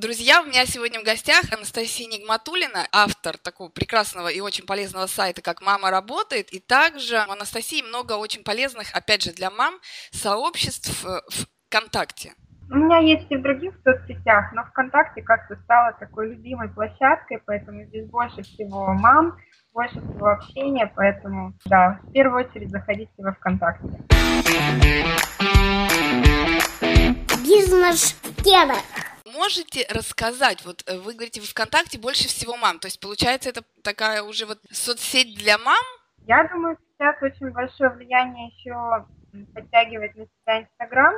Друзья, у меня сегодня в гостях Анастасия Нигматулина, автор такого прекрасного и очень полезного сайта, как «Мама работает». И также у Анастасии много очень полезных, опять же, для мам, сообществ э, ВКонтакте. У меня есть и в других соцсетях, но ВКонтакте как-то стала такой любимой площадкой, поэтому здесь больше всего мам, больше всего общения, поэтому, да, в первую очередь заходите во ВКонтакте. Бизнес-тема. Можете рассказать, вот э, вы говорите, в ВКонтакте больше всего мам, то есть получается это такая уже вот соцсеть для мам? Я думаю, сейчас очень большое влияние еще подтягивает на себя Инстаграм,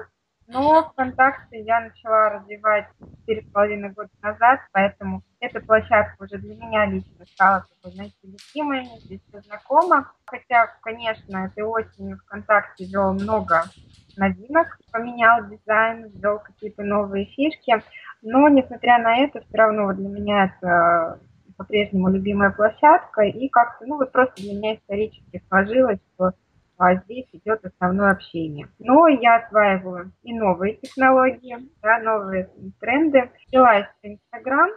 но ВКонтакте я начала развивать четыре с половиной года назад, поэтому эта площадка уже для меня лично стала такой, знаете, любимой, здесь все знакомо. Хотя, конечно, этой осенью ВКонтакте ввел много новинок, поменял дизайн, ввел какие-то новые фишки, но, несмотря на это, все равно для меня это по-прежнему любимая площадка, и как-то, ну вот просто для меня исторически сложилось, что а здесь идет основное общение. Но я осваиваю и новые технологии, да, новые тренды. Взялась Инстаграм,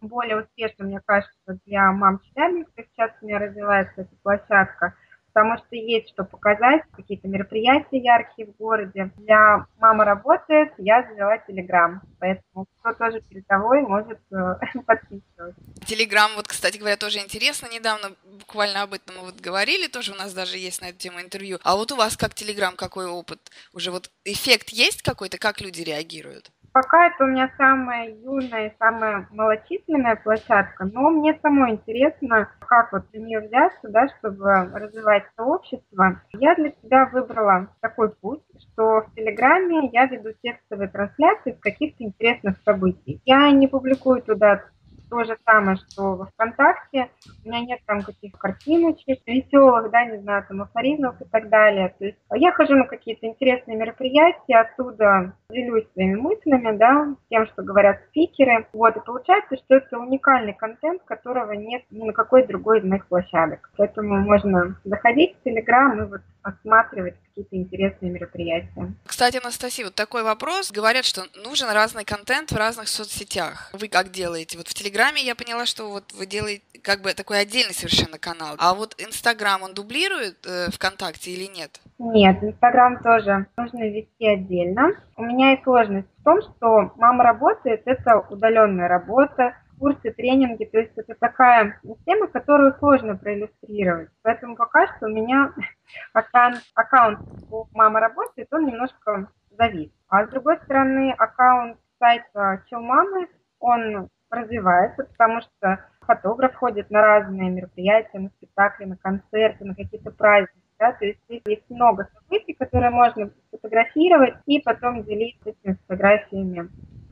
более успешно, мне кажется, для мам Челябинска сейчас у меня развивается эта площадка – потому что есть что показать, какие-то мероприятия яркие в городе. Для мама работает, я завела Телеграм, поэтому кто тоже передовой может э, подписываться. Телеграм, вот, кстати говоря, тоже интересно. Недавно буквально об этом вот говорили, тоже у нас даже есть на эту тему интервью. А вот у вас как Телеграм, какой опыт? Уже вот эффект есть какой-то, как люди реагируют? Пока это у меня самая юная и самая малочисленная площадка, но мне самой интересно, как вот для нее взяться, да, чтобы развивать сообщество. Я для себя выбрала такой путь, что в Телеграме я веду текстовые трансляции с каких-то интересных событий. Я не публикую туда то же самое, что во ВКонтакте. У меня нет там каких-то картиночек веселых, да, не знаю, там афоризмов и так далее. То есть я хожу на какие-то интересные мероприятия, оттуда делюсь своими мыслями, да, тем, что говорят спикеры. Вот, и получается, что это уникальный контент, которого нет ни на какой другой из моих площадок. Поэтому можно заходить в Телеграм и вот осматривать какие-то интересные мероприятия. Кстати, Анастасия, вот такой вопрос. Говорят, что нужен разный контент в разных соцсетях. Вы как делаете? Вот в Телеграме я поняла, что вот вы делаете как бы такой отдельный совершенно канал. А вот Инстаграм, он дублирует э, ВКонтакте или нет? Нет, Инстаграм тоже нужно вести отдельно. У меня и сложность в том, что мама работает, это удаленная работа, курсы, тренинги. То есть это такая тема, которую сложно проиллюстрировать. Поэтому пока что у меня аккаунт, аккаунт «Мама работает», он немножко завис. А с другой стороны, аккаунт сайта «Чел мамы», он развивается, потому что фотограф ходит на разные мероприятия, на спектакли, на концерты, на какие-то праздники. Да, то есть есть много событий, которые можно фотографировать и потом делиться этими фотографиями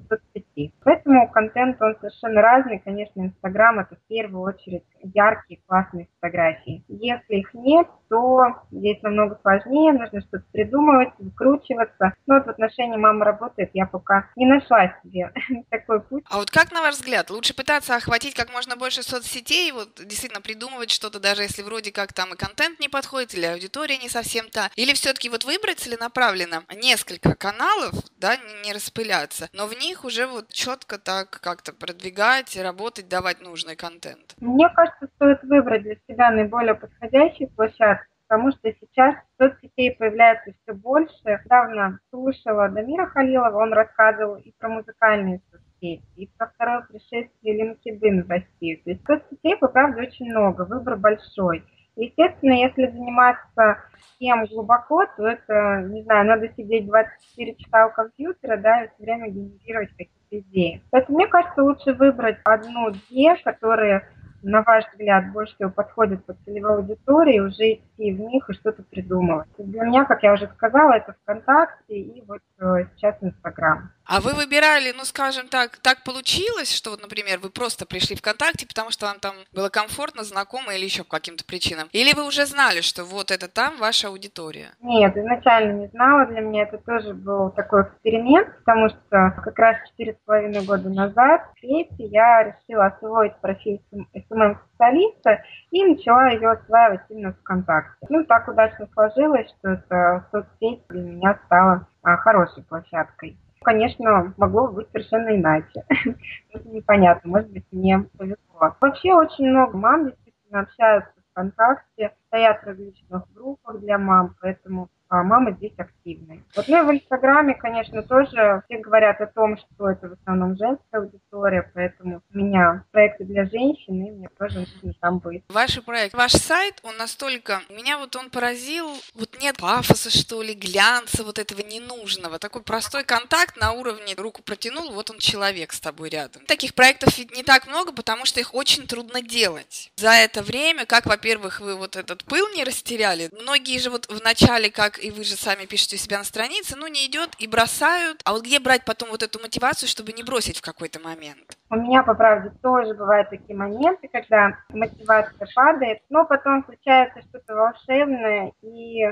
соцсети. Поэтому контент, он совершенно разный. Конечно, Инстаграм – это в первую очередь яркие, классные фотографии. Если их нет, то здесь намного сложнее, нужно что-то придумывать, выкручиваться. Но вот в отношении мамы работает, я пока не нашла себе такой путь. А вот как, на ваш взгляд, лучше пытаться охватить как можно больше соцсетей, вот действительно придумывать что-то, даже если вроде как там и контент не подходит, или аудитория не совсем та, или все-таки вот выбрать целенаправленно несколько каналов, да, не распыляться, но в них уже вот четко так как-то продвигать, работать, давать нужный контент? Мне кажется, стоит выбрать для себя наиболее подходящий площадку, потому что сейчас соцсетей появляется все больше. Недавно слушала Дамира Халилова, он рассказывал и про музыкальные соцсети, и про второе пришествие LinkedIn в Россию. То есть соцсетей, по правде, очень много, выбор большой. Естественно, если заниматься тем глубоко, то это, не знаю, надо сидеть 24 часа у компьютера, да, и все время генерировать какие-то идеи. Поэтому мне кажется, лучше выбрать одну-две, которые на ваш взгляд, больше всего подходит под целевой аудитории, уже идти в них и что-то придумывать. Для меня, как я уже сказала, это ВКонтакте и вот э, сейчас Инстаграм. А вы выбирали, ну, скажем так, так получилось, что, вот, например, вы просто пришли ВКонтакте, потому что вам там было комфортно, знакомо или еще по каким-то причинам? Или вы уже знали, что вот это там ваша аудитория? Нет, изначально не знала. Для меня это тоже был такой эксперимент, потому что как раз четыре с половиной года назад в декрете я решила освоить профессию SMM-специалиста и начала ее осваивать именно ВКонтакте. Ну, так удачно сложилось, что эта соцсеть для меня стала а, хорошей площадкой. Конечно, могло быть совершенно иначе. Это непонятно, может быть, мне повезло. Вообще очень много мам действительно общаются ВКонтакте, состоят в различных группах для мам, поэтому а мама здесь активная. Вот, ну и в Инстаграме, конечно, тоже все говорят о том, что это в основном женская аудитория, поэтому у меня проекты для женщин, и мне тоже нужно там быть. Ваш проект, ваш сайт, он настолько... Меня вот он поразил, вот нет пафоса, что ли, глянца, вот этого ненужного. Такой простой контакт на уровне руку протянул, вот он человек с тобой рядом. Таких проектов ведь не так много, потому что их очень трудно делать. За это время, как, во-первых, вы вот этот пыл не растеряли, многие же вот в начале, как и вы же сами пишете у себя на странице, ну, не идет и бросают. А вот где брать потом вот эту мотивацию, чтобы не бросить в какой-то момент? У меня, по правде, тоже бывают такие моменты, когда мотивация падает, но потом случается что-то волшебное, и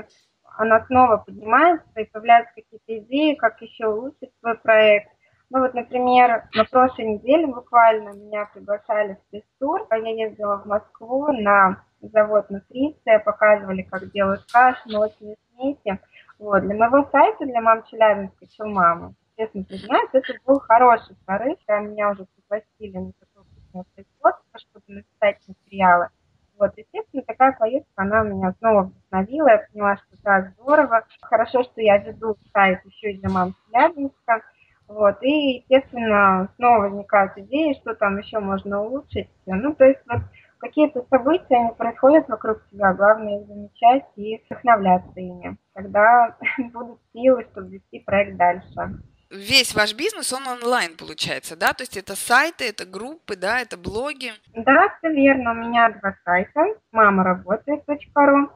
она снова поднимается, и появляются какие-то идеи, как еще улучшить свой проект. Ну вот, например, на прошлой неделе буквально меня приглашали в пресс-тур. Я ездила в Москву на завод «Нутриция», показывали, как делают кашу, молочные смеси. Вот. Для моего сайта, для мам Челябинска, мамы, честно признаюсь, это был хороший прорыв, когда меня уже пригласили на такое вкусное производство, чтобы написать материалы. Вот, естественно, такая поездка, она меня снова вдохновила, я поняла, что да, здорово. Хорошо, что я веду сайт еще и для мам Челябинска. Вот, и, естественно, снова возникают идеи, что там еще можно улучшить. Ну, то есть вот какие-то события, они происходят вокруг тебя, главное их замечать и вдохновляться ими. Тогда будут силы, чтобы вести проект дальше. Весь ваш бизнес, он онлайн получается, да? То есть это сайты, это группы, да, это блоги? Да, все верно. У меня два сайта. Мама работает.ру,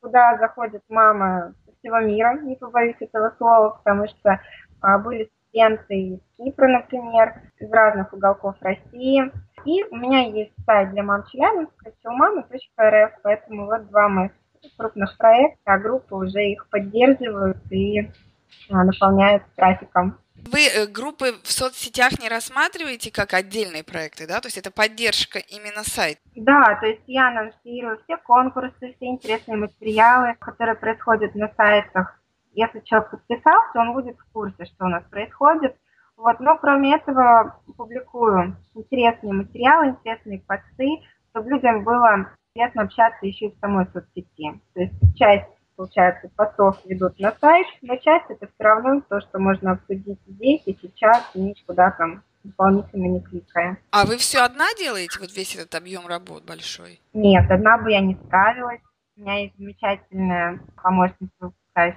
куда заходят мамы всего мира, не побоюсь этого слова, потому что а, были студенты из Кипра, например, из разных уголков России. И у меня есть сайт для мам Челябинска, силмамы.рф, поэтому вот два моих крупных проекта, а группы уже их поддерживают и а, наполняют трафиком. Вы э, группы в соцсетях не рассматриваете как отдельные проекты, да? То есть это поддержка именно сайта? Да, то есть я анонсирую все конкурсы, все интересные материалы, которые происходят на сайтах если человек подписался, он будет в курсе, что у нас происходит. Вот, но кроме этого публикую интересные материалы, интересные посты, чтобы людям было приятно общаться еще и в самой соцсети. То есть часть, получается, постов ведут на сайт, но часть это все равно то, что можно обсудить здесь и сейчас, и никуда там дополнительно не кликая. А вы все одна делаете, вот весь этот объем работ большой? Нет, одна бы я не справилась. У меня есть замечательная помощница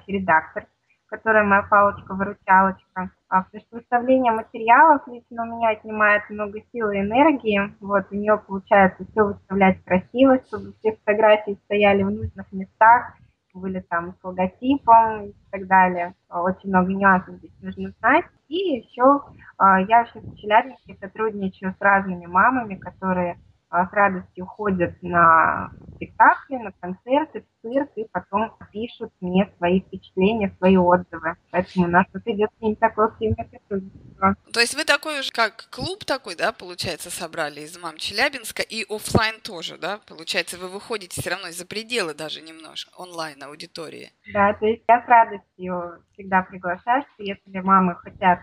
редактор, которая моя палочка-выручалочка. А потому что выставление материалов лично у меня отнимает много сил и энергии. Вот, у нее получается все выставлять красиво, чтобы все фотографии стояли в нужных местах, были там с логотипом и так далее. Очень много нюансов здесь нужно знать. И еще а, я вообще в Челябинске сотрудничаю с разными мамами, которые с радостью ходят на спектакли, на концерты, в цирк, и потом пишут мне свои впечатления, свои отзывы. Поэтому у нас тут идет ним такое активное. То есть вы такой уже как клуб такой, да, получается, собрали из мам Челябинска, и офлайн тоже, да? Получается, вы выходите все равно за пределы даже немножко онлайн аудитории. Да, то есть я с радостью всегда приглашаю, что если мамы хотят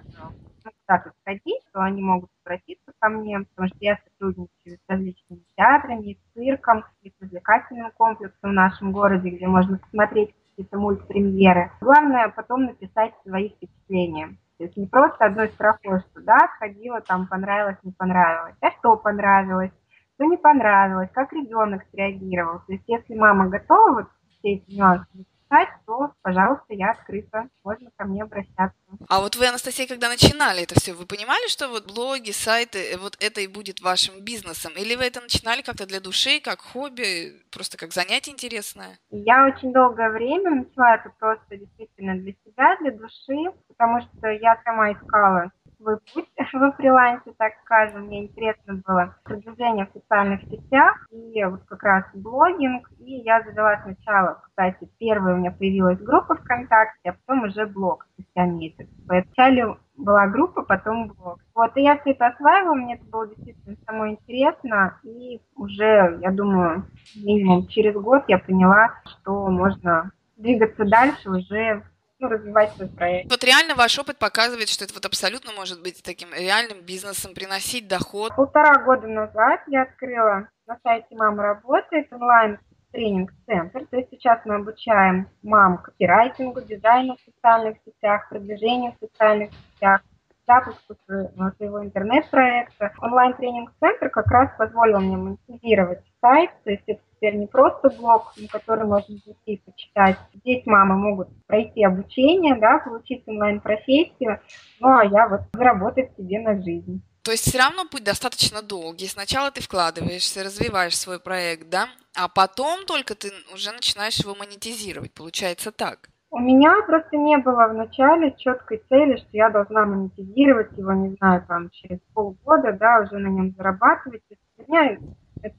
куда-то сходить, то они могут обратиться ко мне, потому что я сотрудничаю с различными театрами, цирком, и с развлекательным комплексом в нашем городе, где можно посмотреть какие-то мультпремьеры. Главное потом написать свои впечатления. То есть не просто одной строкой, что да, сходила, там понравилось, не понравилось, а что понравилось, что не понравилось, как ребенок среагировал. То есть если мама готова вот все эти нюансы писать, то, пожалуйста, я открыта, можно ко мне обращаться. А вот вы, Анастасия, когда начинали это все, вы понимали, что вот блоги, сайты, э, вот это и будет вашим бизнесом? Или вы это начинали как-то для души, как хобби, просто как занятие интересное? Я очень долгое время начала это просто действительно для себя, для души, потому что я сама искала свой путь во фрилансе, так скажем. Мне интересно было продвижение в социальных сетях и вот как раз блогинг. И я завела сначала, кстати, первая у меня появилась группа ВКонтакте, а потом уже блог спустя месяц. Вначале была группа, потом блог. Вот, и я все это осваивала, мне это было действительно самое интересно, и уже, я думаю, минимум через год я поняла, что можно двигаться дальше уже ну, развивать свой проект. Вот реально ваш опыт показывает, что это вот абсолютно может быть таким реальным бизнесом, приносить доход. Полтора года назад я открыла на сайте «Мама работает» онлайн тренинг-центр. То есть сейчас мы обучаем мам копирайтингу, дизайну в социальных сетях, продвижению в социальных сетях, запуску своего интернет-проекта. Онлайн-тренинг-центр как раз позволил мне монетизировать сайт, то есть это теперь не просто блог, на который можно зайти и почитать. Здесь мамы могут пройти обучение, да, получить онлайн-профессию, ну а я вот заработать себе на жизнь. То есть все равно путь достаточно долгий. Сначала ты вкладываешься, развиваешь свой проект, да, а потом только ты уже начинаешь его монетизировать. Получается так. У меня просто не было в начале четкой цели, что я должна монетизировать его, не знаю, там через полгода, да, уже на нем зарабатывать. Для меня это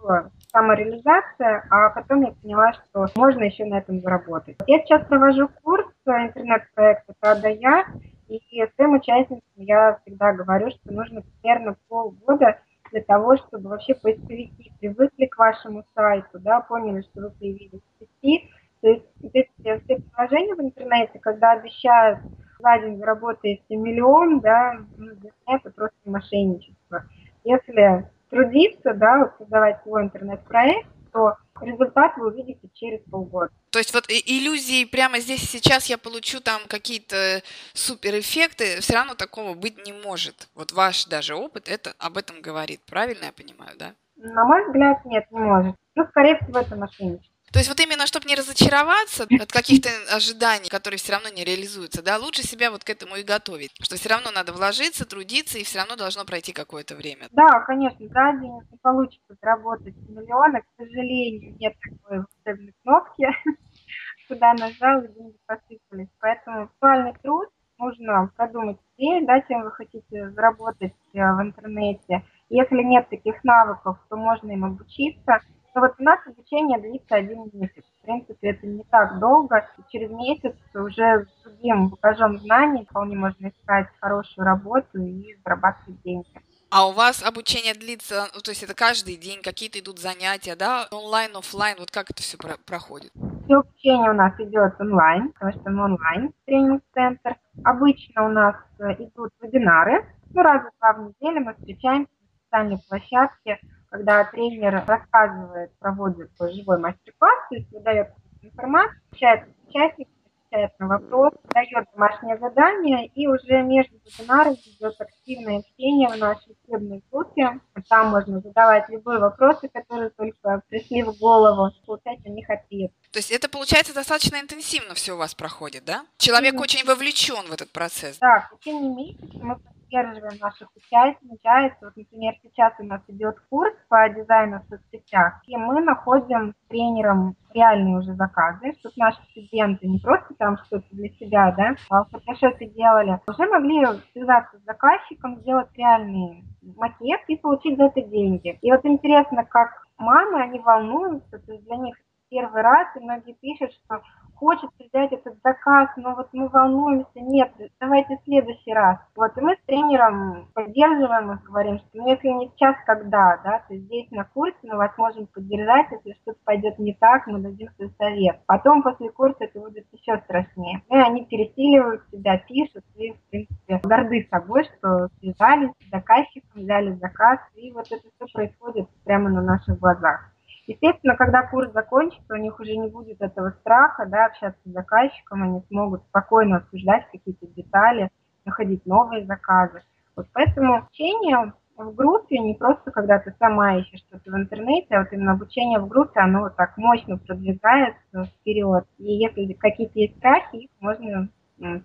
была самореализация, а потом я поняла, что можно еще на этом заработать. Я сейчас провожу курс интернет-проекта «Правда я», и своим участникам я всегда говорю, что нужно примерно полгода для того, чтобы вообще поисковики привыкли к вашему сайту, да, поняли, что вы появились в сети. То есть эти все приложения в интернете, когда обещают за день заработаете миллион, да, ну, это просто мошенничество. Если трудиться, да, вот создавать свой интернет-проект, то результат вы увидите через полгода. То есть вот иллюзии прямо здесь и сейчас я получу там какие-то суперэффекты, все равно такого быть не может. Вот ваш даже опыт это об этом говорит, правильно я понимаю, да? На мой взгляд, нет, не может. Ну, скорее всего, это мошенничество. То есть вот именно, чтобы не разочароваться от каких-то ожиданий, которые все равно не реализуются, да, лучше себя вот к этому и готовить, что все равно надо вложиться, трудиться, и все равно должно пройти какое-то время. Да, конечно, за день не получится заработать миллионы, к сожалению, нет такой волшебной кнопки, куда нажал, и деньги посыпались. Поэтому актуальный труд нужно продумать цель, да, чем вы хотите заработать э, в интернете. Если нет таких навыков, то можно им обучиться – ну вот у нас обучение длится один месяц. В принципе, это не так долго. И через месяц уже с другим багажом знаний вполне можно искать хорошую работу и зарабатывать деньги. А у вас обучение длится, ну, то есть это каждый день, какие-то идут занятия, да, онлайн, офлайн, вот как это все про- проходит? Все обучение у нас идет онлайн, потому что мы онлайн тренинг-центр. Обычно у нас э, идут вебинары, ну, раза два в неделю мы встречаемся на специальной площадке, когда тренер рассказывает, проводит живой мастер-класс, то есть выдает информацию, общается с участниками, отвечает на вопрос, дает домашнее задание, и уже между вебинарами идет активное общение в нашей учебной группе. Там можно задавать любые вопросы, которые только пришли в голову, получать на них ответ. То есть это, получается, достаточно интенсивно все у вас проходит, да? Человек mm-hmm. очень вовлечен в этот процесс. Да, в течение месяца мы поддерживаем наших участников. Вот, например, сейчас у нас идет курс по дизайну в соцсетях, и мы находим тренером реальные уже заказы, чтобы наши студенты не просто там что-то для себя, да, а в фотошопе делали, уже могли связаться с заказчиком, сделать реальный макет и получить за это деньги. И вот интересно, как мамы, они волнуются, то есть для них первый раз, и многие пишут, что хочется взять этот заказ, но вот мы волнуемся, нет, давайте в следующий раз. Вот, и мы с тренером поддерживаем их, говорим, что ну, если не сейчас, когда, да, то здесь на курсе мы вас можем поддержать, если что-то пойдет не так, мы дадим свой совет. Потом после курса это будет еще страшнее. И они пересиливают себя, пишут, и, в принципе, горды собой, что связались с заказчиком, взяли заказ, и вот это все происходит прямо на наших глазах. Естественно, когда курс закончится, у них уже не будет этого страха, да, общаться с заказчиком, они смогут спокойно обсуждать какие-то детали, находить новые заказы. Вот поэтому обучение в группе не просто когда ты сама ищешь что-то в интернете, а вот именно обучение в группе, оно вот так мощно продвигается вперед. И если какие-то есть страхи, их можно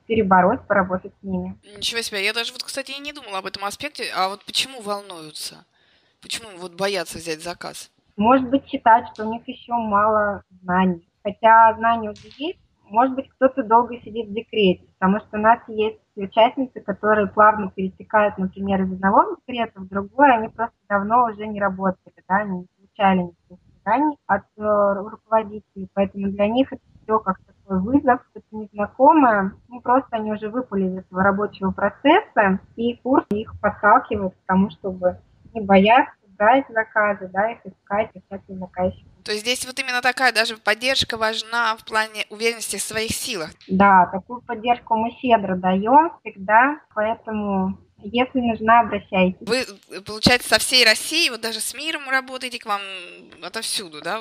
перебороть, поработать с ними. Ничего себе, я даже вот, кстати, и не думала об этом аспекте, а вот почему волнуются? Почему вот боятся взять заказ? Может быть, считать, что у них еще мало знаний. Хотя знания уже есть, может быть, кто-то долго сидит в декрете, потому что у нас есть участницы, которые плавно перетекают, например, из одного декрета в другой, они просто давно уже не работали, да, не получали никаких знаний от э, руководителей, поэтому для них это все как такой вызов, что-то незнакомое, ну, просто они уже выпали из этого рабочего процесса, и курс их подталкивает к тому, чтобы не бояться брать заказы, да, их искать, искать заказчиков. То есть здесь вот именно такая даже поддержка важна в плане уверенности в своих силах. Да, такую поддержку мы щедро даем всегда, поэтому если нужна, обращайтесь. Вы, получается, со всей России, вот даже с миром работаете, к вам отовсюду, да?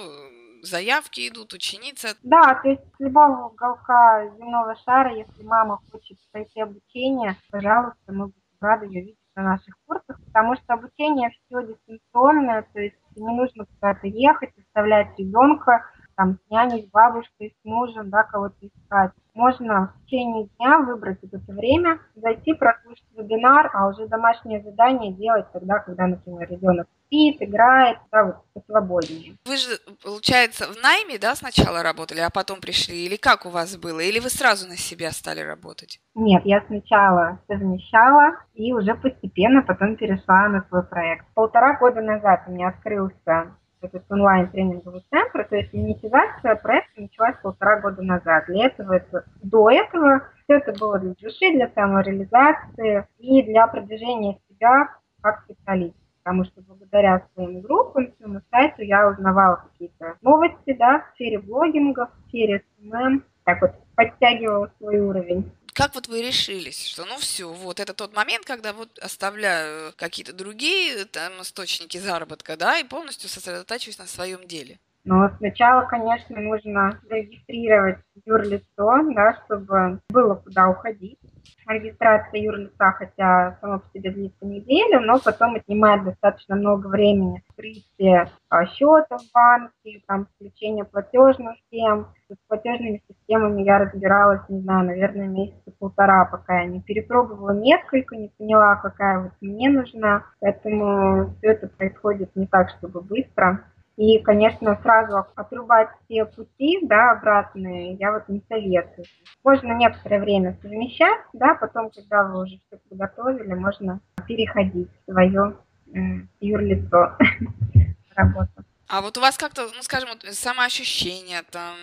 Заявки идут, ученицы. Да, то есть с любого уголка земного шара, если мама хочет пройти обучение, пожалуйста, мы будем рады ее видеть на наших курсах, потому что обучение все дистанционное, то есть не нужно куда-то ехать, оставлять ребенка, там, с няней, с бабушкой, с мужем, да, кого-то искать. Можно в течение дня выбрать это время, зайти, прослушать вебинар, а уже домашнее задание делать тогда, когда, например, ребенок спит, играет, да, вот посвободнее. Вы же, получается, в найме, да, сначала работали, а потом пришли? Или как у вас было? Или вы сразу на себя стали работать? Нет, я сначала совмещала и уже постепенно потом перешла на свой проект. Полтора года назад у меня открылся этот онлайн-тренинговый центр, то есть монетизация проекта началась полтора года назад. Для этого, это, до этого все это было для души, для самореализации и для продвижения себя как специалиста. Потому что благодаря своим группам, своему сайту я узнавала какие-то новости да, в сфере блогинга, в сфере SMM, так вот подтягивала свой уровень как вот вы решились, что ну все, вот это тот момент, когда вот оставляю какие-то другие там источники заработка, да, и полностью сосредотачиваюсь на своем деле? Но сначала, конечно, нужно зарегистрировать юрлицо, да, чтобы было куда уходить. Регистрация юрлица, хотя само по себе длится неделю, но потом отнимает достаточно много времени. Открытие счета в банке, там, включение платежных схем. С платежными системами я разбиралась, не знаю, наверное, месяца полтора, пока я не перепробовала несколько, не поняла, какая вот мне нужна. Поэтому все это происходит не так, чтобы быстро. И, конечно, сразу отрубать все пути, да, обратные, я вот не советую. Можно некоторое время совмещать, да, потом, когда вы уже все подготовили, можно переходить в свое э, юрлицо работу. А вот у вас как-то, ну, скажем, вот самоощущение, там,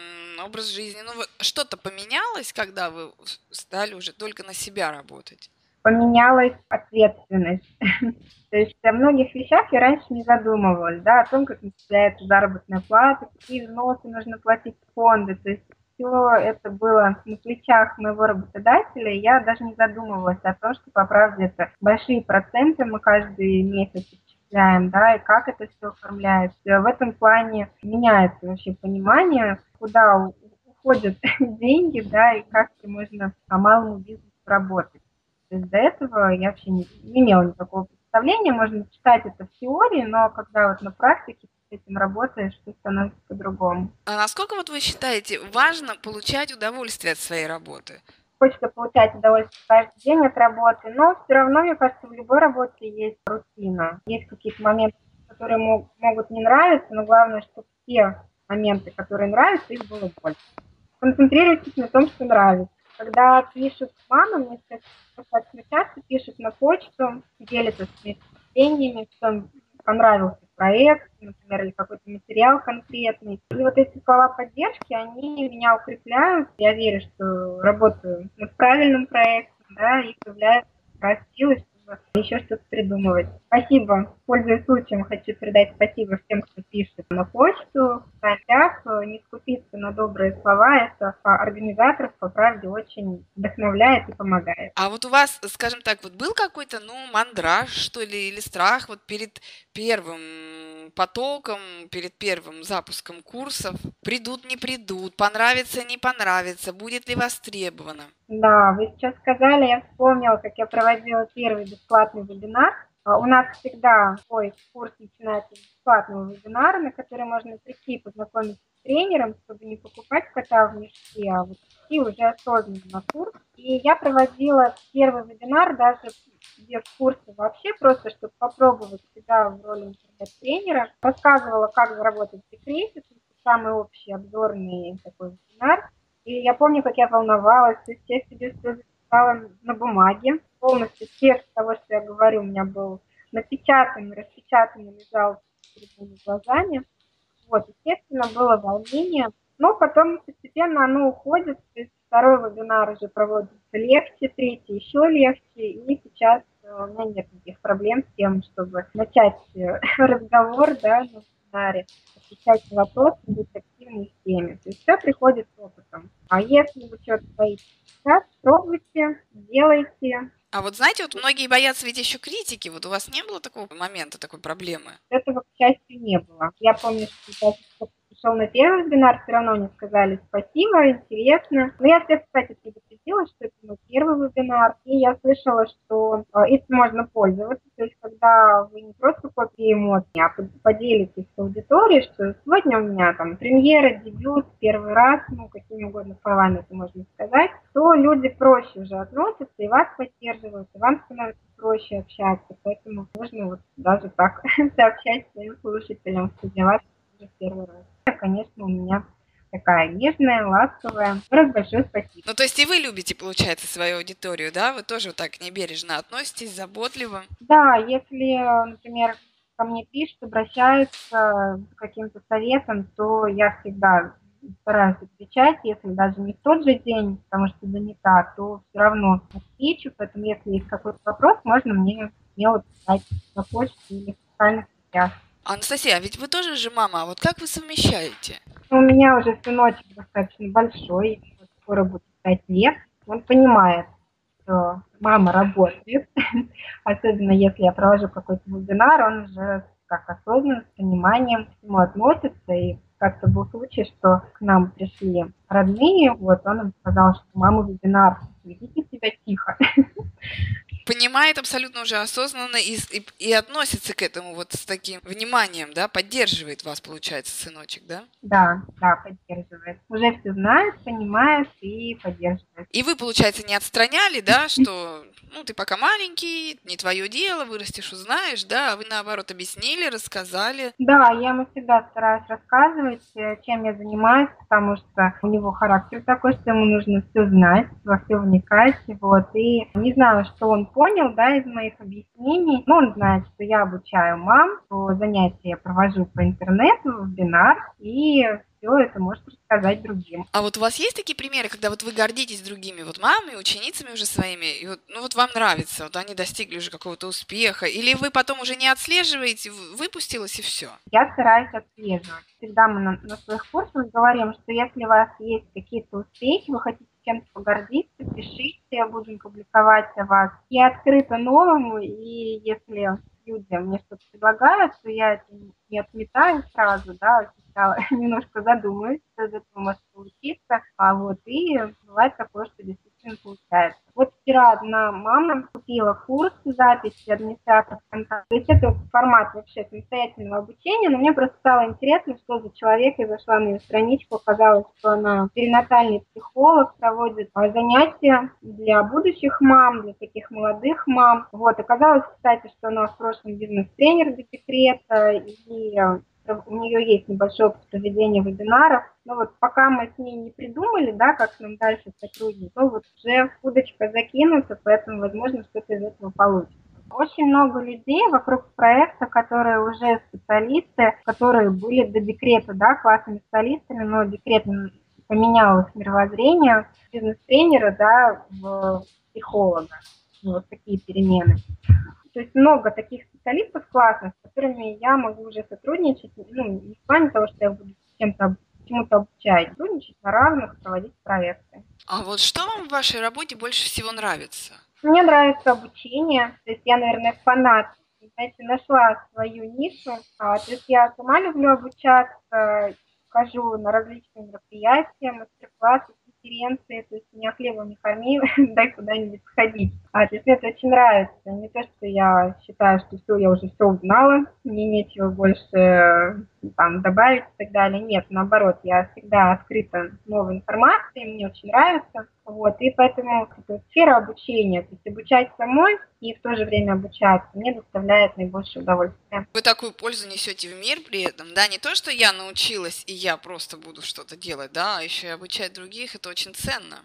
образ жизни, ну, что-то поменялось, когда вы стали уже только на себя работать? Поменялась ответственность. То есть о многих вещах я раньше не задумывалась, да, о том, как начисляется заработная плата, какие взносы нужно платить в фонды. То есть все это было на плечах моего работодателя, и я даже не задумывалась о том, что, по правде, это большие проценты мы каждый месяц отчисляем, да, и как это все оформляется. В этом плане меняется вообще понимание, куда уходят деньги, да, и как можно по малому бизнесу работать. То есть до этого я вообще не, не имела никакого представление, можно читать это в теории, но когда вот на практике с этим работаешь, то становится по-другому. А насколько вот вы считаете важно получать удовольствие от своей работы? Хочется получать удовольствие каждый день от работы, но все равно, мне кажется, в любой работе есть рутина. Есть какие-то моменты, которые могут не нравиться, но главное, чтобы те моменты, которые нравятся, их было больше. Концентрируйтесь на том, что нравится. Когда пишут мама, мне достаточно часто пишут на почту, делятся своими впечатлениями, что понравился проект, например, или какой-то материал конкретный. И вот эти слова поддержки, они меня укрепляют. Я верю, что работаю над правильным проектом, да, и появляется силы, еще что-то придумывать. Спасибо. Пользуясь случаем, хочу передать спасибо всем, кто пишет на почту, в статьях. Не скупиться на добрые слова. Это организаторов, по правде, очень вдохновляет и помогает. А вот у вас, скажем так, вот был какой-то, ну, мандраж, что ли, или страх вот перед первым потоком, перед первым запуском курсов? Придут, не придут, понравится, не понравится, будет ли востребовано? Да, вы сейчас сказали, я вспомнила, как я проводила первый бесплатный вебинар. А, у нас всегда свой курс начинается с бесплатного вебинара, на который можно прийти познакомиться с тренером, чтобы не покупать кота в мешке, а вот идти уже осознанно на курс. И я проводила первый вебинар даже без курса вообще, просто чтобы попробовать себя в роли интернет-тренера. Рассказывала, как заработать в декрете, самый общий обзорный такой вебинар. И я помню, как я волновалась, то есть я себе все записала на бумаге. Полностью текст того, что я говорю, у меня был напечатан, распечатан, лежал перед моими глазами. Вот, естественно, было волнение. Но потом постепенно оно уходит. То есть второй вебинар уже проводится легче, третий еще легче. И сейчас э, у меня нет никаких проблем с тем, чтобы начать э, разговор, да, вебинаре, отвечать на вопросы, быть активной в теме. То есть все приходит с опытом. А если вы что-то боитесь сейчас, пробуйте, делайте. А вот знаете, вот многие боятся ведь еще критики. Вот у вас не было такого момента, такой проблемы? Этого, к счастью, не было. Я помню, что пришел на первый вебинар, все равно не сказали спасибо, интересно. Но я всех, кстати, предупредила, что это мой первый вебинар, и я слышала, что э, этим можно пользоваться, то есть когда вы не просто копии эмоций, а поделитесь с аудиторией, что сегодня у меня там премьера, дебют, первый раз, ну, какими угодно словами это можно сказать, то люди проще уже относятся и вас поддерживают, и вам становится проще общаться, поэтому можно вот даже так сообщать своим слушателям, что для вас уже первый раз конечно, у меня такая нежная, ласковая. Раз большое спасибо. Ну, то есть и вы любите, получается, свою аудиторию, да? Вы тоже вот так небережно относитесь, заботливо? Да, если, например, ко мне пишут, обращаются с каким-то советом, то я всегда стараюсь отвечать, если даже не в тот же день, потому что занята, то все равно отвечу, поэтому если есть какой-то вопрос, можно мне смело писать на почте или в социальных сетях. Анастасия, а ведь вы тоже же мама, а вот как вы совмещаете? У меня уже сыночек достаточно большой, скоро будет 5 лет. Он понимает, что мама работает, особенно если я провожу какой-то вебинар, он уже как осознанно, с пониманием к всему относится. И как-то был случай, что к нам пришли родные, вот он им сказал, что мама вебинар, ведите себя тихо. Понимает абсолютно уже осознанно и, и, и относится к этому вот с таким вниманием, да, поддерживает вас, получается, сыночек, да? Да, да, поддерживает. Уже все знает, понимает и поддерживает. И вы, получается, не отстраняли, да, что ну, ты пока маленький, не твое дело, вырастешь, узнаешь, да, а вы, наоборот, объяснили, рассказали. Да, я ему всегда стараюсь рассказывать, э, чем я занимаюсь, потому что у него характер такой, что ему нужно все знать, во все вникать, вот, и не знаю, что он понял, да, из моих объяснений, но он знает, что я обучаю мам, что занятия я провожу по интернету, вебинар, и все это может рассказать другим. А вот у вас есть такие примеры, когда вот вы гордитесь другими вот мамами, ученицами уже своими, и вот, ну вот вам нравится, вот они достигли уже какого-то успеха, или вы потом уже не отслеживаете, выпустилось и все? Я стараюсь отслеживать. Всегда мы на, на своих курсах говорим, что если у вас есть какие-то успехи, вы хотите чем-то погордиться, пишите, будем публиковать о вас. Я открыта новому, и если люди мне что-то предлагают, то я это не отметаю сразу, да, сначала немножко задумаюсь, что из этого может получиться, а вот и бывает такое, что действительно получается. Вот вчера одна мама купила курс записи администратора ВКонтакте. То есть это формат вообще самостоятельного обучения, но мне просто стало интересно, что за человек. Я зашла на ее страничку, оказалось, что она перинатальный психолог, проводит занятия для будущих мам, для таких молодых мам. Вот, оказалось, кстати, что она в прошлом бизнес-тренер для декрета, и у нее есть небольшой опыт проведения вебинаров, но вот пока мы с ней не придумали, да, как нам дальше сотрудничать, то вот уже удочка закинута, поэтому, возможно, что-то из этого получится. Очень много людей вокруг проекта, которые уже специалисты, которые были до декрета, да, классными специалистами, но декрет поменял их мировоззрение, бизнес-тренера, да, в психолога. Вот такие перемены. То есть много таких специалистов классных, с которыми я могу уже сотрудничать, ну, не в плане того, что я буду чем-то чему-то обучать, сотрудничать на равных, проводить проекты. А вот что вам в вашей работе больше всего нравится? Мне нравится обучение, то есть я, наверное, фанат знаете, нашла свою нишу. А, то есть я сама люблю обучаться, хожу на различные мероприятия, мастер-классы, конференции, то есть меня хлебом не корми, дай куда-нибудь сходить. А, то есть мне это очень нравится. Не то, что я считаю, что все, я уже все узнала, мне нечего больше там добавить и так далее. Нет, наоборот, я всегда открыта новой информации, мне очень нравится. Вот, и поэтому эта сфера обучения, то есть обучать самой и в то же время обучаться, мне доставляет наибольшее удовольствие. Вы такую пользу несете в мир при этом, да, не то, что я научилась и я просто буду что-то делать, да, а еще и обучать других, это очень ценно.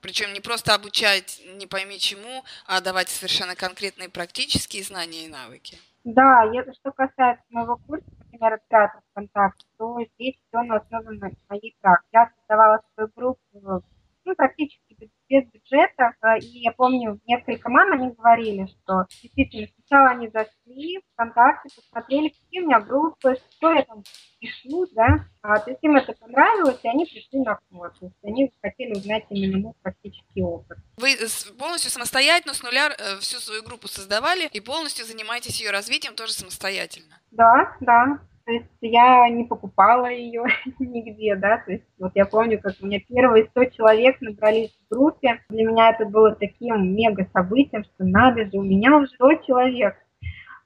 Причем не просто обучать не пойми чему, а давать совершенно конкретные практические знания и навыки. Да, это что касается моего курса, например, оператор ВКонтакте, то здесь все на основе моей практики. Я создавала свою группу ну, практически без бюджета. А, и я помню, несколько мам, они говорили, что действительно сначала они зашли ВКонтакте, посмотрели, какие у меня группы, что я там пишу, да, а, то есть им это понравилось, и они пришли на курс. То есть они хотели узнать именно мой практический опыт. Вы полностью самостоятельно с нуля э, всю свою группу создавали и полностью занимаетесь ее развитием тоже самостоятельно? Да, да то есть я не покупала ее нигде, да, то есть вот я помню, как у меня первые 100 человек набрались в группе, для меня это было таким мега событием, что надо же, у меня уже 100 человек,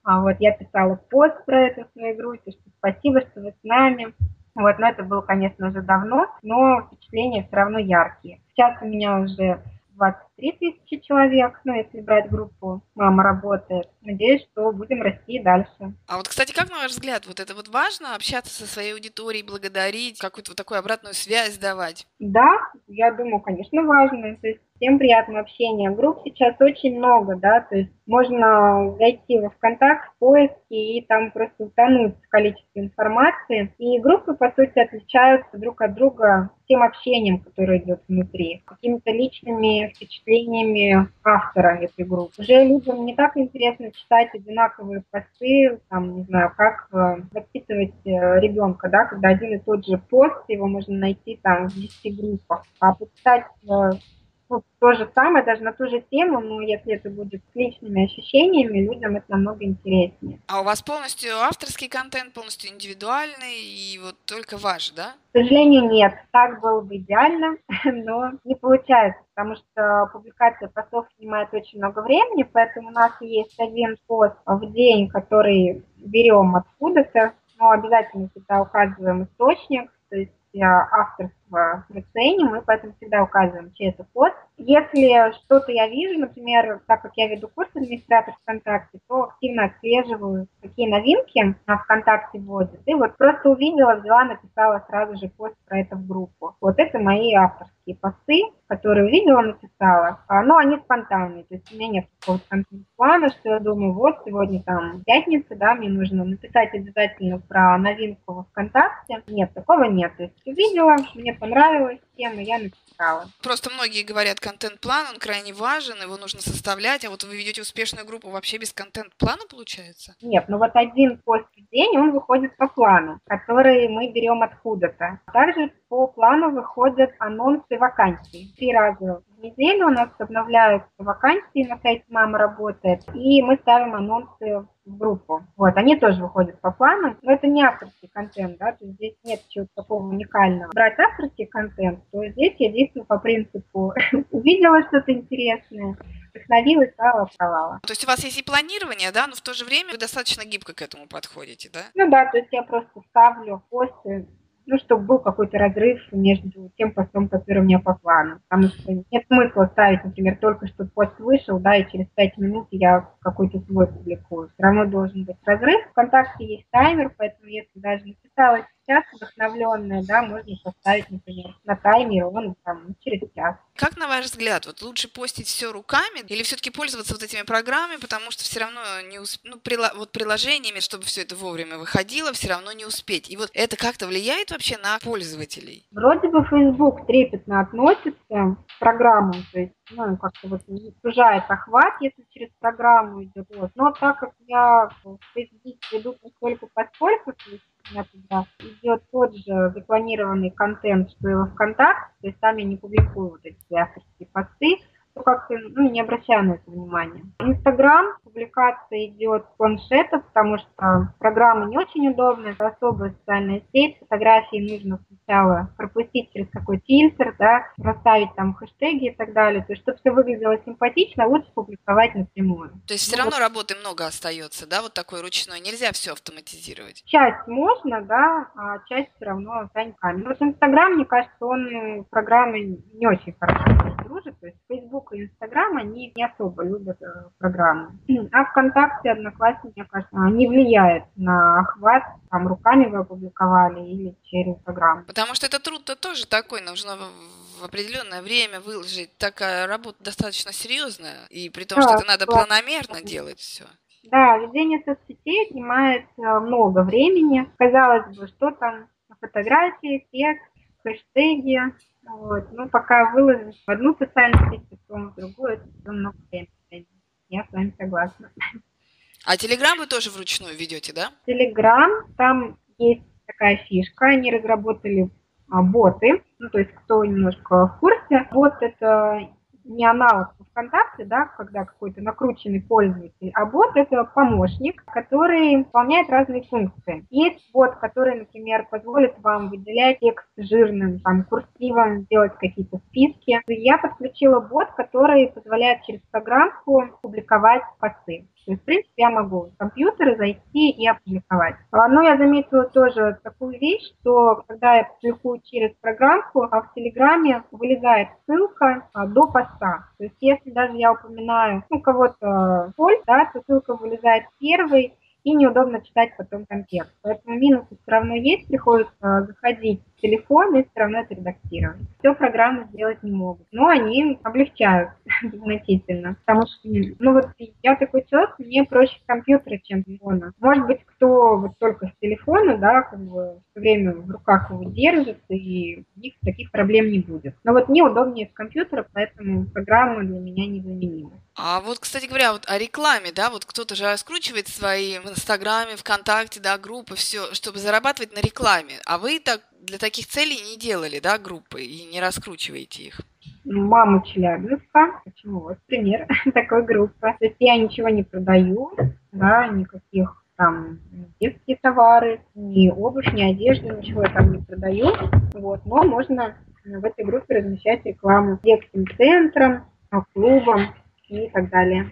а вот я писала пост про это в своей группе, что спасибо, что вы с нами, вот, но это было, конечно, уже давно, но впечатления все равно яркие. Сейчас у меня уже 20 3000 человек, ну, если брать группу «Мама работает». Надеюсь, что будем расти и дальше. А вот, кстати, как, на ваш взгляд, вот это вот важно, общаться со своей аудиторией, благодарить, какую-то вот такую обратную связь давать? Да, я думаю, конечно, важно. То есть всем приятно общение. Групп сейчас очень много, да, то есть можно зайти во ВКонтакт, в поиски и там просто утонуть в количестве информации. И группы, по сути, отличаются друг от друга тем общением, которое идет внутри, какими-то личными впечатлениями автора этой группы. Уже людям не так интересно читать одинаковые посты, там, не знаю, как э, воспитывать э, ребенка, да, когда один и тот же пост, его можно найти там в 10 группах, а почитать э, ну, то же самое, даже на ту же тему, но если это будет с личными ощущениями, людям это намного интереснее. А у вас полностью авторский контент, полностью индивидуальный и вот только ваш, да? К сожалению, нет. Так было бы идеально, но не получается, потому что публикация постов занимает очень много времени, поэтому у нас есть один пост в день, который берем откуда-то, но обязательно всегда указываем источник, то есть авторство мы ценим, мы поэтому всегда указываем, чей это пост. Если что-то я вижу, например, так как я веду курс администратор ВКонтакте, то активно отслеживаю, какие новинки на ВКонтакте вводят. И вот просто увидела, взяла, написала сразу же пост про это в группу. Вот это мои авторские посты, которые увидела, написала. Но они спонтанные, то есть у меня нет какого-то контент-плана, что я думаю, вот сегодня там пятница, да, мне нужно написать обязательно про новинку ВКонтакте. Нет, такого нет. То есть увидела, мне понравилась тема, я написала. Просто многие говорят, контент-план, он крайне важен, его нужно составлять, а вот вы ведете успешную группу вообще без контент-плана, получается? Нет, ну вот один пост в день, он выходит по плану, который мы берем откуда-то. Также по плану выходят анонсы вакансий. Три раза в неделю у нас обновляются вакансии на сайте «Мама работает», и мы ставим анонсы в группу. Вот, они тоже выходят по плану, но это не авторский контент, да, то есть здесь нет чего-то такого уникального. Брать авторский контент, то здесь я действую по принципу увидела что-то интересное, вдохновилась, стала провала. То есть у вас есть и планирование, да, но в то же время вы достаточно гибко к этому подходите, да? Ну да, то есть я просто ставлю посты ну, чтобы был какой-то разрыв между тем постом, который у меня по плану. Потому что нет смысла ставить, например, только что пост вышел, да, и через пять минут я какой-то свой публикую. Все равно должен быть разрыв. ВКонтакте есть таймер, поэтому если даже написалась час вдохновленная, да, можно поставить, например, на таймер, он там через час. Как на ваш взгляд, вот лучше постить все руками или все-таки пользоваться вот этими программами, потому что все равно не усп... ну, прила... вот приложениями, чтобы все это вовремя выходило, все равно не успеть. И вот это как-то влияет вообще на пользователей? Вроде бы Facebook трепетно относится к программам, то есть ну, как-то вот сужает охват, если через программу идет. Но так как я в Facebook веду поскольку поскольку, туда. Идет тот же запланированный контент, что и во ВКонтакте, то есть там я не публикую вот эти авторские посты, то как-то ну, не обращаю на это внимания. Инстаграм, публикация идет с планшета, потому что программа не очень удобная, это особая социальная сеть, фотографии нужно сначала пропустить через какой фильтр, да, расставить там хэштеги и так далее. То есть, чтобы все выглядело симпатично, лучше публиковать напрямую. То есть все ну, равно вот. работы много остается, да, вот такой ручной, нельзя все автоматизировать? Часть можно, да, а часть все равно останется. Вот Инстаграм, мне кажется, он программы не очень хорошо дружит, то есть Facebook и Instagram, они не особо любят э, программы. А ВКонтакте, Одноклассники, мне кажется, не влияет на охват, там руками вы опубликовали или через программу. Потому что это труд-то тоже такой, нужно в определенное время выложить. Такая работа достаточно серьезная, и при том, да, что это надо планомерно делать все. Да, ведение соцсетей занимает э, много времени. Казалось бы, что там фотографии, текст, хэштеги. Вот. Ну, пока выложишь в одну социальную сеть, потом в другую, это все много времени. Я с вами согласна. А Телеграм вы тоже вручную ведете, да? Телеграм, там есть такая фишка, они разработали а, боты, ну, то есть кто немножко в курсе, бот это не аналог ВКонтакте, да, когда какой-то накрученный пользователь, а бот это помощник, который выполняет разные функции. Есть бот, который, например, позволит вам выделять текст жирным, там, курсивом, делать какие-то списки. Я подключила бот, который позволяет через программку публиковать посты. То есть, в принципе, я могу с компьютера зайти и опубликовать. Но я заметила тоже такую вещь, что когда я публикую через программку, а в Телеграме вылезает ссылка а, до поста. То есть, если даже я упоминаю ну, кого-то поль, да, то ссылка вылезает первой, и неудобно читать потом контекст. Поэтому минусы все равно есть, приходится заходить в телефон и все равно это редактировать. Все программы сделать не могут, но они облегчают значительно, потому что, ну вот я такой человек, мне проще компьютера, чем телефона. Может быть, кто вот только с телефона, да, как бы все время в руках его держит, и у них таких проблем не будет. Но вот мне удобнее с компьютера, поэтому программа для меня незаменима. А вот, кстати говоря, вот о рекламе, да, вот кто-то же раскручивает свои в Инстаграме, ВКонтакте, да, группы, все, чтобы зарабатывать на рекламе. А вы так для таких целей не делали, да, группы и не раскручиваете их? Мама Челябинска, почему вот пример такой группы. То есть я ничего не продаю, да, никаких там детские товары, ни обувь, ни одежду, ничего я там не продаю. Вот, но можно в этой группе размещать рекламу детским центрам, клубам, и так далее.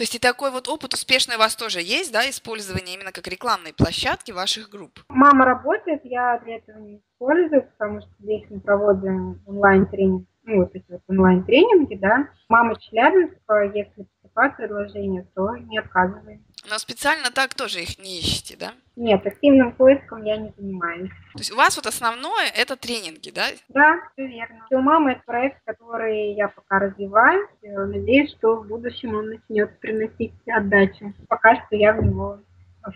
То есть и такой вот опыт успешный у вас тоже есть, да, использование именно как рекламной площадки ваших групп? Мама работает, я для этого не использую, потому что здесь мы проводим онлайн-тренинг, ну, вот эти вот онлайн-тренинги, да. Мама Челябинска, если поступает предложение, то не отказываем. Но специально так тоже их не ищете, да? Нет, активным поиском я не занимаюсь. То есть у вас вот основное это тренинги, да? Да, все верно. У мамы это проект, который я пока развиваю. Надеюсь, что в будущем он начнет приносить отдачу. Пока что я в него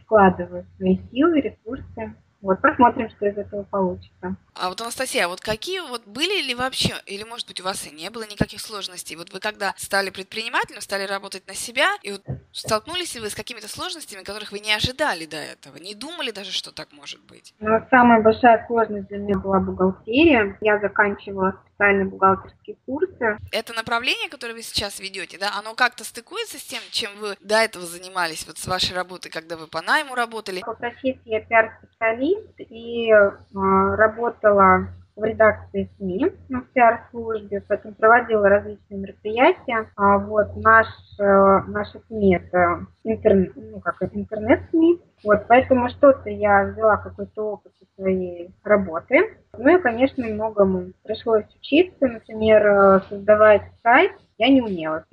вкладываю свои силы, ресурсы. Вот, посмотрим, что из этого получится. А вот, Анастасия, а вот какие вот были ли вообще, или, может быть, у вас и не было никаких сложностей? Вот вы когда стали предпринимателем, стали работать на себя, и вот столкнулись ли вы с какими-то сложностями, которых вы не ожидали до этого? Не думали даже, что так может быть? Ну, самая большая сложность для меня была бухгалтерия. Я заканчивала специальные бухгалтерские курсы. Это направление, которое вы сейчас ведете, да, оно как-то стыкуется с тем, чем вы до этого занимались, вот с вашей работой, когда вы по найму работали? По профессии я пиар-специалист и э, работала в редакции СМИ на пиар-службе, поэтому проводила различные мероприятия. А вот наш, э, наши СМИ это интернет, ну, как интернет-СМИ. Вот, поэтому что-то я взяла какой-то опыт из своей работы. Ну и, конечно, многому пришлось учиться. Например, э, создавать сайт я не умела.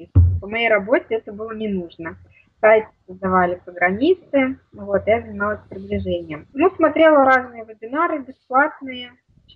По моей работе это было не нужно сайт создавали программисты, вот, я занималась продвижением. Ну, смотрела разные вебинары бесплатные,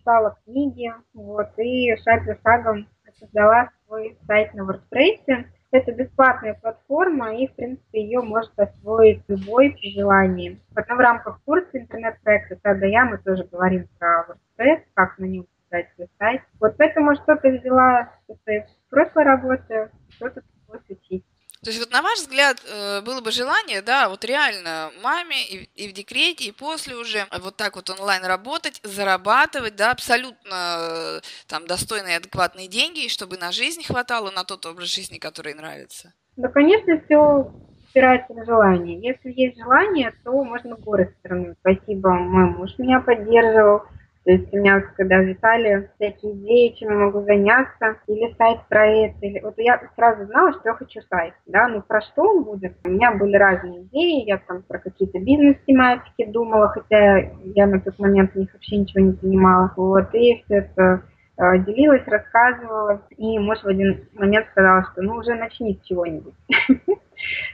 читала книги, вот, и шаг за шагом создала свой сайт на WordPress. Это бесплатная платформа, и, в принципе, ее может освоить любой при желании. Потом в рамках курса интернет-проекта «Тада я» мы тоже говорим про WordPress, как на нем создать свой сайт. Вот поэтому что-то взяла со своей прошлой работы, что-то пришлось учить. То есть вот на ваш взгляд э, было бы желание, да, вот реально маме и, и в декрете, и после уже вот так вот онлайн работать, зарабатывать, да, абсолютно э, там достойные, адекватные деньги, чтобы на жизнь хватало, на тот образ жизни, который нравится? Да, конечно, все опирается на желание. Если есть желание, то можно горы стороны. Спасибо, мой муж меня поддерживал, то есть у меня когда взлетали всякие идеи, чем я могу заняться, или сайт про это, или... Вот я сразу знала, что я хочу сайт, да, ну про что он будет? У меня были разные идеи, я там про какие-то бизнес-тематики думала, хотя я на тот момент в них вообще ничего не понимала. Вот, и все это э, делилась, рассказывала, и муж в один момент сказал, что ну уже начни с чего-нибудь.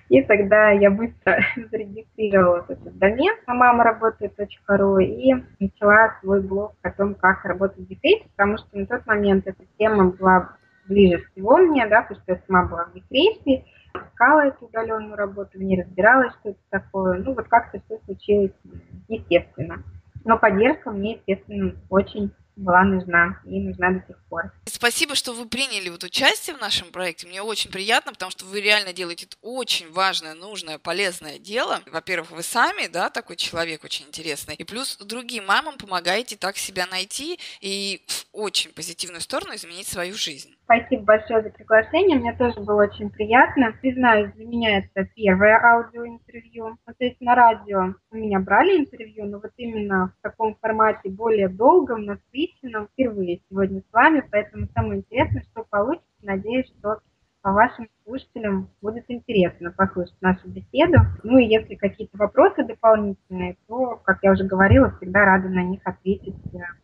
И тогда я быстро зарегистрировала этот домен на мама работает ру и начала свой блог о том, как работать в декрете, потому что на тот момент эта тема была ближе всего мне, да, потому что я сама была в декрете, искала эту удаленную работу, не разбиралась, что это такое. Ну, вот как-то все случилось естественно. Но поддержка мне, естественно, очень была нужна и нужна до сих пор. Спасибо, что вы приняли вот участие в нашем проекте. Мне очень приятно, потому что вы реально делаете очень важное, нужное, полезное дело. Во-первых, вы сами, да, такой человек очень интересный. И плюс другим мамам помогаете так себя найти и в очень позитивную сторону изменить свою жизнь. Спасибо большое за приглашение. Мне тоже было очень приятно. Признаюсь, для меня это первое аудиоинтервью. Ну, то есть на радио у меня брали интервью, но вот именно в таком формате более долгом, насыщенном впервые сегодня с вами. Поэтому самое интересное, что получится. Надеюсь, что по вашим слушателям будет интересно послушать нашу беседу. Ну и если какие-то вопросы дополнительные, то, как я уже говорила, всегда рада на них ответить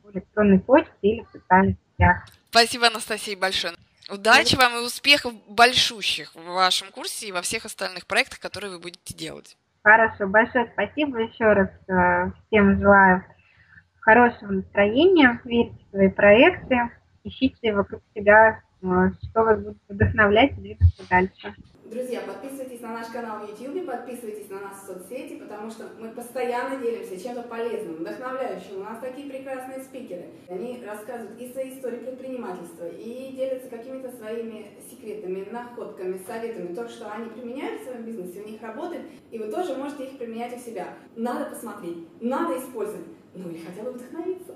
в электронной почте или в социальных сетях. Спасибо, Анастасия, большое. Удачи вам и успехов большущих в вашем курсе и во всех остальных проектах, которые вы будете делать. Хорошо, большое спасибо еще раз. Э, всем желаю хорошего настроения, верьте в свои проекты, ищите вокруг себя, э, что вас будет вдохновлять и двигаться дальше. Друзья, подписывайтесь на наш канал в YouTube, подписывайтесь на нас в соцсети, потому что мы постоянно делимся чем-то полезным, вдохновляющим. У нас такие прекрасные спикеры. Они рассказывают и свои истории предпринимательства, и делятся какими-то своими секретами, находками, советами, то, что они применяют в своем бизнесе, у них работает, и вы тоже можете их применять у себя. Надо посмотреть, надо использовать, ну или хотя бы вдохновиться.